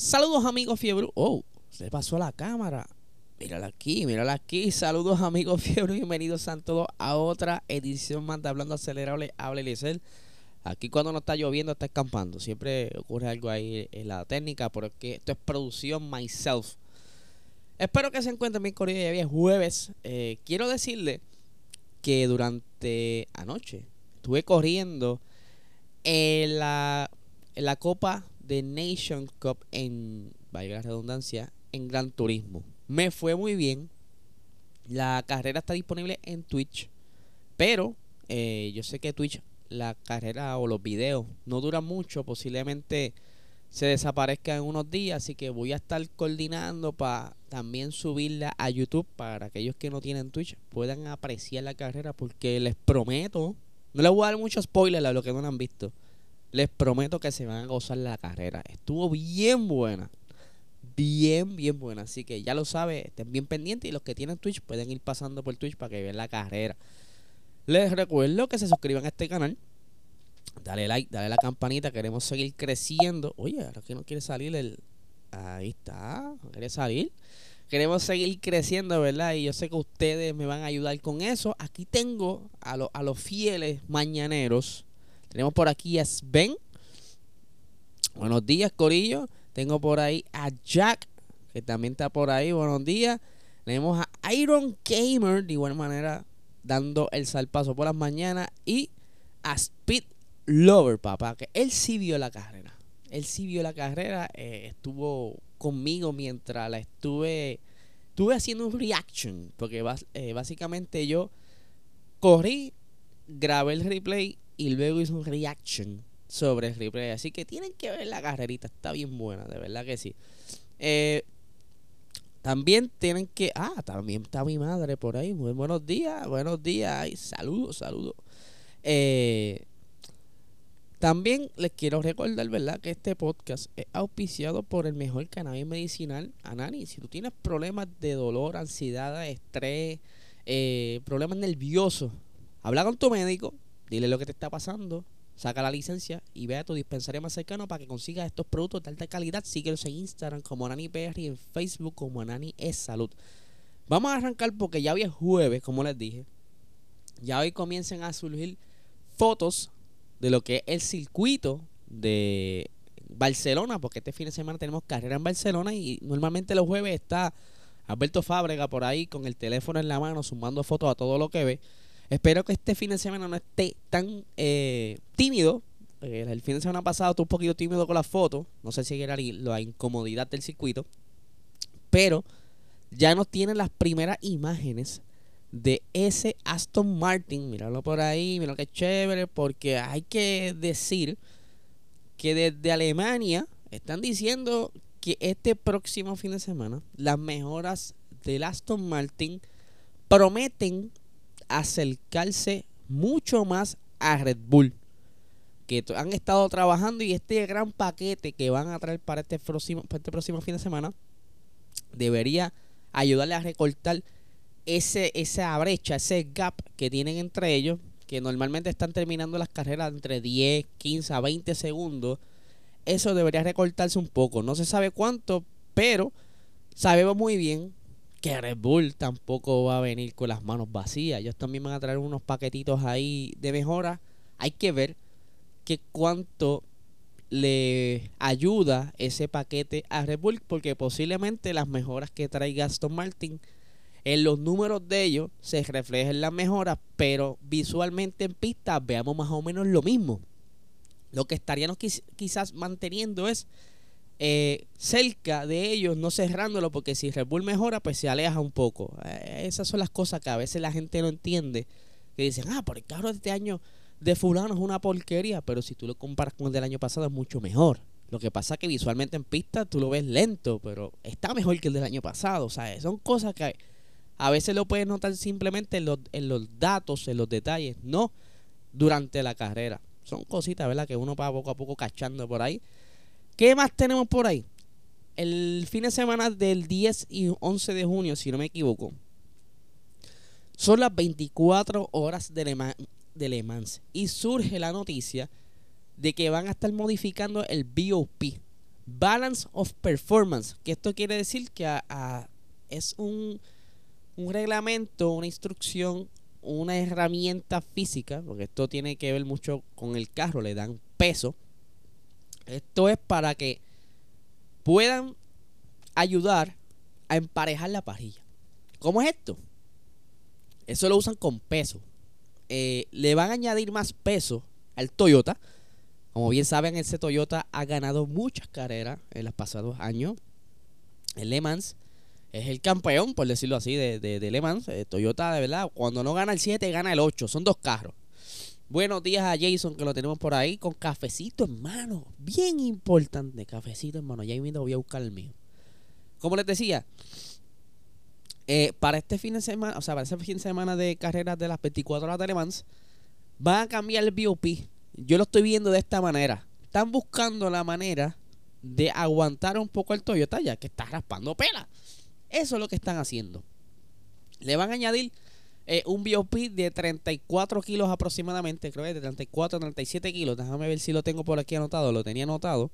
Saludos amigos fiebre. Oh, se pasó la cámara. Mírala aquí, mírala aquí. Saludos amigos fiebre. Bienvenidos a todos a otra edición más de Hablando Acelerable. Habla Eliezer. Aquí cuando no está lloviendo está escampando. Siempre ocurre algo ahí en la técnica porque esto es producción myself. Espero que se encuentren bien corridos. Ya es jueves. Eh, quiero decirle que durante anoche estuve corriendo en la, en la Copa de Nation Cup en, valga la redundancia, en Gran Turismo. Me fue muy bien. La carrera está disponible en Twitch. Pero eh, yo sé que Twitch, la carrera o los videos no duran mucho. Posiblemente se desaparezca en unos días. Así que voy a estar coordinando para también subirla a YouTube. Para aquellos que no tienen Twitch puedan apreciar la carrera. Porque les prometo. No les voy a dar mucho spoiler a lo que no han visto. Les prometo que se van a gozar la carrera. Estuvo bien buena. Bien, bien buena. Así que ya lo saben, estén bien pendientes. Y los que tienen Twitch pueden ir pasando por Twitch para que vean la carrera. Les recuerdo que se suscriban a este canal. Dale like, dale la campanita. Queremos seguir creciendo. Oye, ahora que no quiere salir el. Ahí está. No quiere salir. Queremos seguir creciendo, ¿verdad? Y yo sé que ustedes me van a ayudar con eso. Aquí tengo a, a los fieles mañaneros tenemos por aquí a Sven. Buenos días, Corillo. Tengo por ahí a Jack, que también está por ahí. Buenos días. Tenemos a Iron Gamer, de igual manera, dando el salpazo por las mañanas. Y a Speed Lover, papá, que él sí vio la carrera. Él sí vio la carrera. Eh, estuvo conmigo mientras la estuve, estuve haciendo un reaction. Porque eh, básicamente yo corrí, grabé el replay y luego hizo un reaction sobre el replay. Así que tienen que ver la carrerita, está bien buena, de verdad que sí. Eh, también tienen que. Ah, también está mi madre por ahí. Muy buenos días, buenos días. saludos, saludos. Eh, también les quiero recordar, ¿verdad?, que este podcast es auspiciado por el mejor cannabis medicinal, Anani. Si tú tienes problemas de dolor, ansiedad, estrés, eh, problemas nerviosos, habla con tu médico Dile lo que te está pasando, saca la licencia y ve a tu dispensario más cercano para que consigas estos productos de alta calidad. Síguelos en Instagram como Anani PR y en Facebook como Anani es Salud. Vamos a arrancar porque ya hoy es jueves, como les dije. Ya hoy comienzan a surgir fotos de lo que es el circuito de Barcelona, porque este fin de semana tenemos carrera en Barcelona y normalmente los jueves está Alberto Fábrega por ahí con el teléfono en la mano sumando fotos a todo lo que ve. Espero que este fin de semana no esté tan eh, tímido. Eh, el fin de semana pasado estuve un poquito tímido con las fotos. No sé si era la incomodidad del circuito. Pero ya nos tienen las primeras imágenes de ese Aston Martin. Míralo por ahí, mira qué chévere. Porque hay que decir que desde Alemania están diciendo que este próximo fin de semana las mejoras del Aston Martin prometen acercarse mucho más a Red Bull. Que han estado trabajando y este gran paquete que van a traer para este próximo, este próximo fin de semana debería ayudarle a recortar ese, esa brecha, ese gap que tienen entre ellos, que normalmente están terminando las carreras entre 10, 15 a 20 segundos. Eso debería recortarse un poco. No se sabe cuánto, pero sabemos muy bien que Red Bull tampoco va a venir con las manos vacías. Ellos también van a traer unos paquetitos ahí de mejora. Hay que ver que cuánto le ayuda ese paquete a Red Bull, porque posiblemente las mejoras que traiga Aston Martin en los números de ellos se reflejen las mejoras, pero visualmente en pista veamos más o menos lo mismo. Lo que estaríamos quizás manteniendo es eh, cerca de ellos, no cerrándolo, porque si Red Bull mejora, pues se aleja un poco. Eh, esas son las cosas que a veces la gente no entiende. Que dicen, ah, por el carro de este año de fulano es una porquería, pero si tú lo comparas con el del año pasado es mucho mejor. Lo que pasa que visualmente en pista tú lo ves lento, pero está mejor que el del año pasado. O sea, son cosas que a veces lo puedes notar simplemente en los, en los datos, en los detalles, no durante la carrera. Son cositas, ¿verdad? Que uno va poco a poco cachando por ahí. ¿Qué más tenemos por ahí? El fin de semana del 10 y 11 de junio, si no me equivoco, son las 24 horas de Le, Mans. Y surge la noticia de que van a estar modificando el BOP, Balance of Performance, que esto quiere decir que es un, un reglamento, una instrucción, una herramienta física, porque esto tiene que ver mucho con el carro, le dan peso. Esto es para que puedan ayudar a emparejar la parrilla. ¿Cómo es esto? Eso lo usan con peso. Eh, le van a añadir más peso al Toyota como bien saben, ese Toyota ha ganado muchas carreras en los pasados años. El Le Mans es el campeón, por decirlo así, de, de, Le Mans. Eh, Toyota, de verdad, cuando no gana el 7, gana el 8. Son dos carros. Buenos días a Jason, que lo tenemos por ahí, con cafecito en mano. Bien importante, cafecito en mano. Ya mismo voy a buscar el mío. Como les decía, eh, para este fin de semana, o sea, para ese fin de semana de carreras de las 24 horas de Le Mans, van a cambiar el BOP yo lo estoy viendo de esta manera. Están buscando la manera de aguantar un poco el Toyota ya que está raspando pela. Eso es lo que están haciendo. Le van a añadir eh, un BOP de 34 kilos aproximadamente, creo que de 34 a 37 kilos. Déjame ver si lo tengo por aquí anotado. Lo tenía anotado.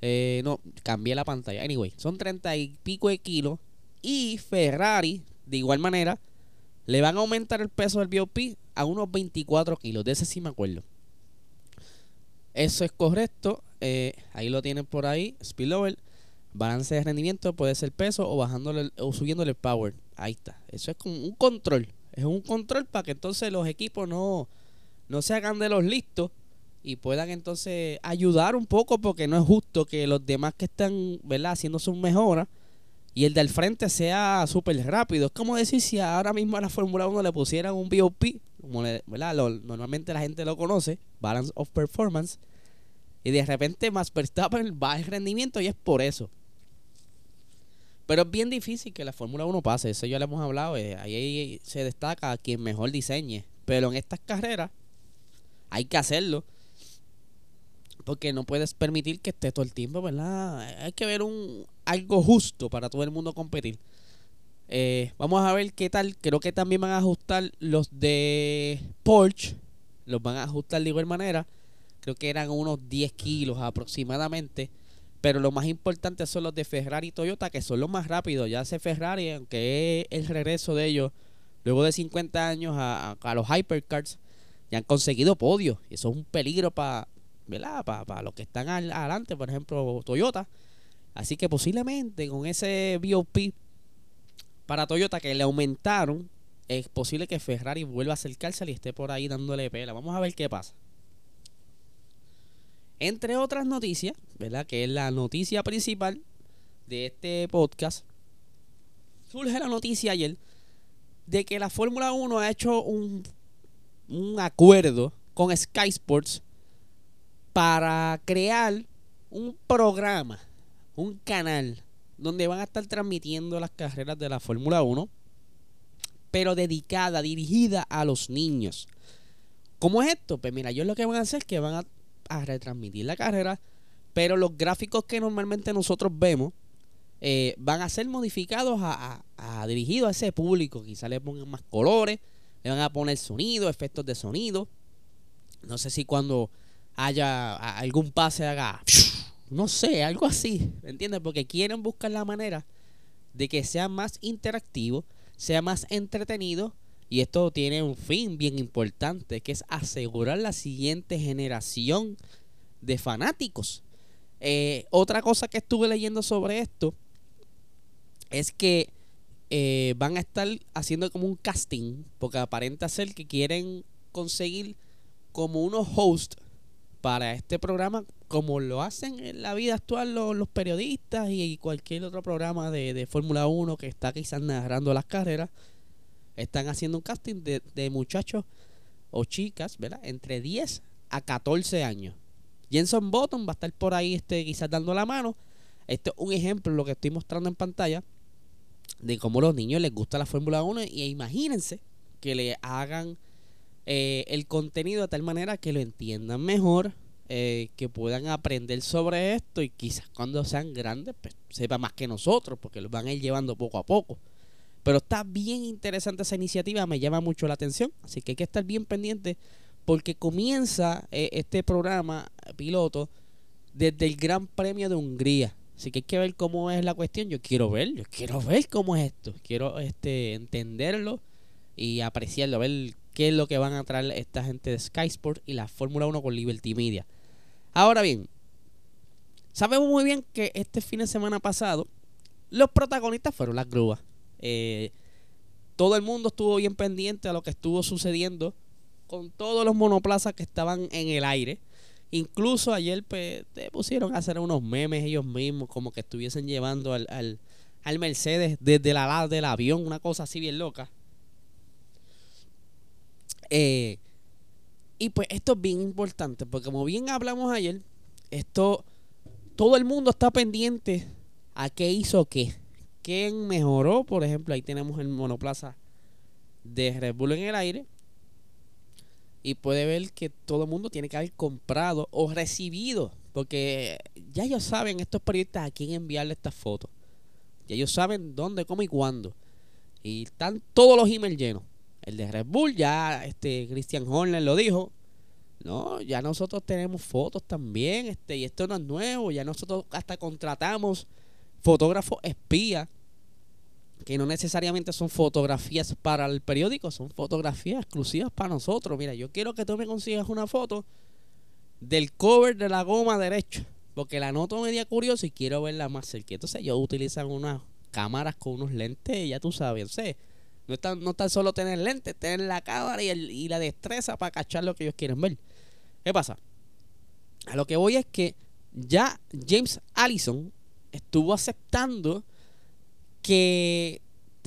Eh, no, cambié la pantalla. Anyway, son 30 y pico de kilos. Y Ferrari, de igual manera, le van a aumentar el peso del BOP a unos 24 kilos. De ese sí me acuerdo. Eso es correcto. Eh, ahí lo tienen por ahí. Spillover. Balance de rendimiento puede ser peso o bajándole o subiéndole el power. Ahí está. Eso es como un control. Es un control para que entonces los equipos no, no se hagan de los listos y puedan entonces ayudar un poco porque no es justo que los demás que están ¿verdad? haciendo sus mejoras y el del frente sea súper rápido. Es como decir si ahora mismo a la Fórmula 1 le pusieran un BOP como ¿verdad? normalmente la gente lo conoce, Balance of Performance, y de repente más Verstappen baja el rendimiento y es por eso. Pero es bien difícil que la Fórmula 1 pase, eso ya lo hemos hablado, eh, ahí se destaca quien mejor diseñe, pero en estas carreras hay que hacerlo. Porque no puedes permitir que esté todo el tiempo, ¿verdad? Hay que ver un algo justo para todo el mundo competir. Eh, vamos a ver qué tal. Creo que también van a ajustar los de Porsche. Los van a ajustar de igual manera. Creo que eran unos 10 kilos aproximadamente. Pero lo más importante son los de Ferrari y Toyota, que son los más rápidos. Ya hace Ferrari, aunque es el regreso de ellos, luego de 50 años a, los Hypercars, ya han conseguido podios. Y eso es un peligro para para los que están adelante, por ejemplo, Toyota. Así que posiblemente con ese BOP para Toyota que le aumentaron, es posible que Ferrari vuelva a acercarse y esté por ahí dándole pela. Vamos a ver qué pasa. Entre otras noticias, ¿verdad? Que es la noticia principal de este podcast. Surge la noticia ayer de que la Fórmula 1 ha hecho un, un acuerdo con Sky Sports para crear un programa, un canal donde van a estar transmitiendo las carreras de la Fórmula 1, pero dedicada, dirigida a los niños. ¿Cómo es esto? Pues mira, ellos lo que van a hacer es que van a, retransmitir la carrera, pero los gráficos que normalmente nosotros vemos eh, van a ser modificados a, a, dirigidos a ese público. Quizá le pongan más colores, le van a poner sonido, efectos de sonido. No sé si cuando haya algún pase haga no sé, algo así, ¿me entiendes? Porque quieren buscar la manera de que sea más interactivo, sea más entretenido y esto tiene un fin bien importante, que es asegurar la siguiente generación de fanáticos. Eh, otra cosa que estuve leyendo sobre esto es que eh, van a estar haciendo como un casting, porque aparenta ser que quieren conseguir como unos hosts para este programa, como lo hacen en la vida actual los, periodistas y cualquier otro programa de, Fórmula 1 que está quizás narrando las carreras, están haciendo un casting de, muchachos o chicas, ¿verdad? Entre 10 a 14 años. Jenson Button va a estar por ahí este, quizás dando la mano. Este es un ejemplo, lo que estoy mostrando en pantalla, de cómo a los niños les gusta la Fórmula 1 y imagínense que le hagan eh, el contenido de tal manera que lo entiendan mejor, eh, que puedan aprender sobre esto y quizás cuando sean grandes pues, sepa más que nosotros porque los van a ir llevando poco a poco. Pero está bien interesante esa iniciativa, me llama mucho la atención, así que hay que estar bien pendiente porque comienza eh, este programa piloto desde el Gran Premio de Hungría. Así que hay que ver cómo es la cuestión. Yo quiero ver, yo quiero ver cómo es esto. Quiero este entenderlo y apreciarlo, ver qué es lo que van a traer esta gente de Sky Sport y la Fórmula 1 con Liberty Media. Ahora bien, sabemos muy bien que este fin de semana pasado los protagonistas fueron las grúas. Eh, todo el mundo estuvo bien pendiente a lo que estuvo sucediendo con todos los monoplazas que estaban en el aire. Incluso ayer pues, te pusieron a hacer unos memes ellos mismos, como que estuviesen llevando al, al, Mercedes desde la ala del avión, una cosa así bien loca. Eh, y pues esto es bien importante, porque como bien hablamos ayer, esto, todo el mundo está pendiente a qué hizo qué. ¿Quién mejoró? Por ejemplo, ahí tenemos el monoplaza de Red Bull en el aire y puede ver que todo el mundo tiene que haber comprado o recibido, porque ya ellos saben, estos periodistas, a quién enviarle estas fotos. Ya ellos saben dónde, cómo y cuándo. Y están todos los emails llenos. El de Red Bull, ya este Christian Horner lo dijo. No, ya nosotros tenemos fotos también, este, y esto no es nuevo, ya nosotros hasta contratamos fotógrafos espías que no necesariamente son fotografías para el periódico, son fotografías exclusivas para nosotros. Mira, yo quiero que tú me consigas una foto del cover de la goma derecha, porque la noto media curiosa y quiero verla más cerca. Entonces ellos utilizan unas cámaras con unos lentes, ya tú sabes, sé. No está no tan solo tener lentes, tener la cámara y, y la destreza para cachar lo que ellos quieren ver. ¿Qué pasa? A lo que voy es que ya James Allison estuvo aceptando que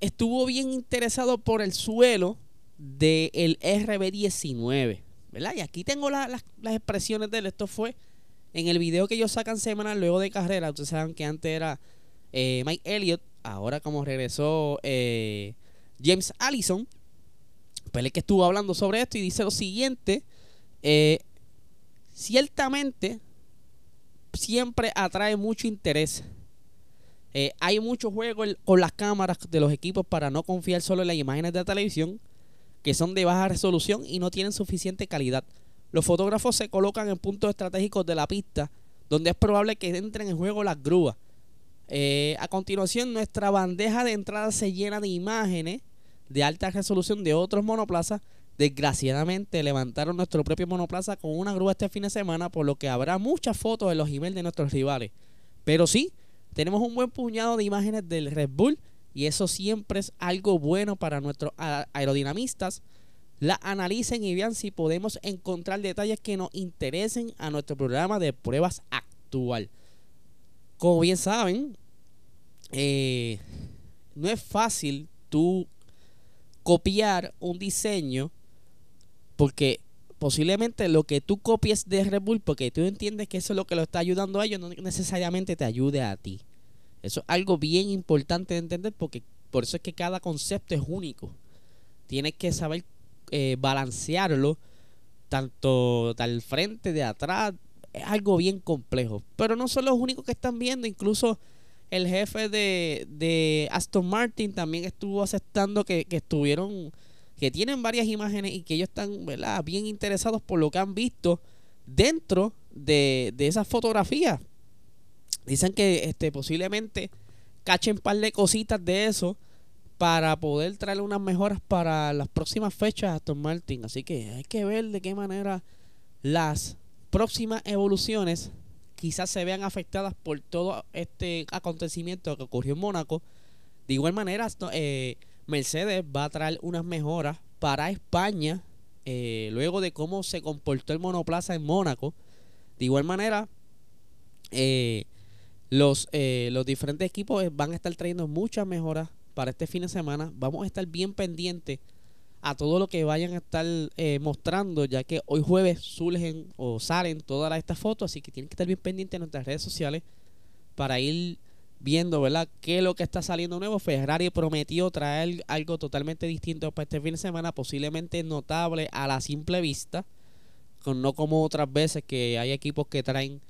estuvo bien interesado por el suelo del RB19, ¿verdad? Y aquí tengo las expresiones de él. Esto fue en el video que ellos sacan semanal luego de carrera. Ustedes saben que antes era eh, Mike Elliott, ahora como regresó eh, James Allison, pues él que estuvo hablando sobre esto y dice lo siguiente, eh, ciertamente siempre atrae mucho interés eh, hay mucho juego con las cámaras de los equipos para no confiar solo en las imágenes de televisión que son de baja resolución y no tienen suficiente calidad. Los fotógrafos se colocan en puntos estratégicos de la pista donde es probable que entren en juego las grúas. Eh, a continuación, nuestra bandeja de entrada se llena de imágenes de alta resolución de otros monoplazas. Desgraciadamente, levantaron nuestro propio monoplaza con una grúa este fin de semana, por lo que habrá muchas fotos de los emails de nuestros rivales. Pero sí, tenemos un buen puñado de imágenes del Red Bull y eso siempre es algo bueno para nuestros aerodinamistas. La analicen y vean si podemos encontrar detalles que nos interesen a nuestro programa de pruebas actual. Como bien saben, eh, no es fácil tú copiar un diseño porque posiblemente lo que tú copies de Red Bull, porque tú entiendes que eso es lo que lo está ayudando a ellos, no necesariamente te ayude a ti. Eso es algo bien importante de entender porque por eso es que cada concepto es único. Tienes que saber eh, balancearlo tanto del frente, de atrás. Es algo bien complejo. Pero no son los únicos que están viendo. Incluso el jefe de, de Aston Martin también estuvo aceptando que, que estuvieron que tienen varias imágenes y que ellos están bien interesados por lo que han visto dentro de, esas fotografías. Dicen que este, posiblemente cachen un par de cositas de eso para poder traer unas mejoras para las próximas fechas a Aston Martin. Así que hay que ver de qué manera las próximas evoluciones quizás se vean afectadas por todo este acontecimiento que ocurrió en Mónaco. De igual manera, eh, Mercedes va a traer unas mejoras para España eh, luego de cómo se comportó el monoplaza en Mónaco. De igual manera, eh, los, eh, los diferentes equipos van a estar trayendo muchas mejoras para este fin de semana. Vamos a estar bien pendientes a todo lo que vayan a estar mostrando, ya que hoy jueves surgen o salen todas estas fotos, así que tienen que estar bien pendientes en nuestras redes sociales para ir viendo, ¿verdad?, qué es lo que está saliendo nuevo. Ferrari prometió traer algo totalmente distinto para este fin de semana, posiblemente notable a la simple vista, con, no como otras veces que hay equipos que traen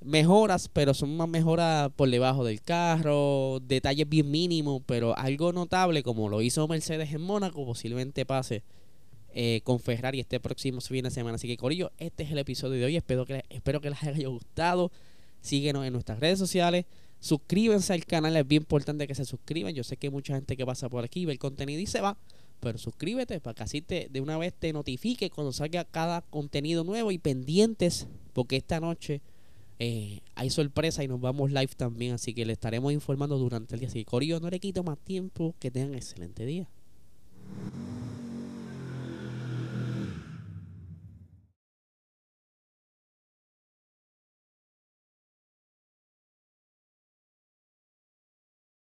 mejoras, pero son más mejoras por debajo del carro, detalles bien mínimos, pero algo notable como lo hizo Mercedes en Mónaco, posiblemente pase eh, con Ferrari este próximo fin de semana. Así que Corillo, este es el episodio de hoy, espero que, espero que les haya gustado, síguenos en nuestras redes sociales. Suscríbanse al canal, es bien importante que se suscriban. Yo sé que hay mucha gente que pasa por aquí, ve el contenido y se va. Pero suscríbete para que así te, de una vez te notifique cuando salga cada contenido nuevo y pendientes, porque esta noche eh, hay sorpresa y nos vamos live también. Así que le estaremos informando durante el día. Así que Corillo, no le quito más tiempo. Que tengan excelente día.